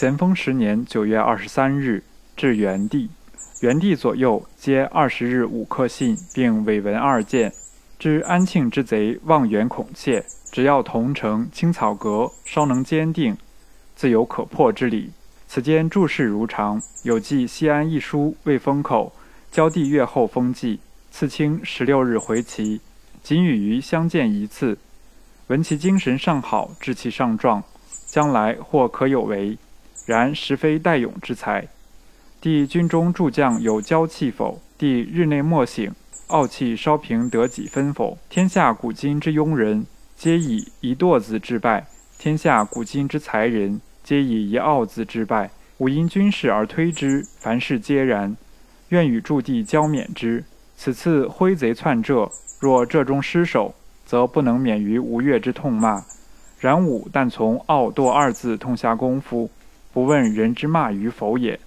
咸丰十年九月二十三日，至元帝。元帝左右皆二十日五刻信，并伪文二件。知安庆之贼望远恐怯，只要同城青草阁，稍能坚定，自有可破之理。此间诸事如常，有寄西安一书未封口，交帝月后封寄。赐卿十六日回齐，仅与于相见一次。闻其精神尚好，志气尚壮，将来或可有为。然实非代勇之才。帝军中诸将有骄气否？帝日内莫醒，傲气稍平得几分否？天下古今之庸人，皆以一惰字致败；天下古今之才人，皆以一傲字致败。吾因军事而推之，凡事皆然。愿与诸帝交免之。此次挥贼窜浙，若浙中失守，则不能免于吴越之痛骂。然吾但从傲惰二字痛下功夫，不问人之骂与否也。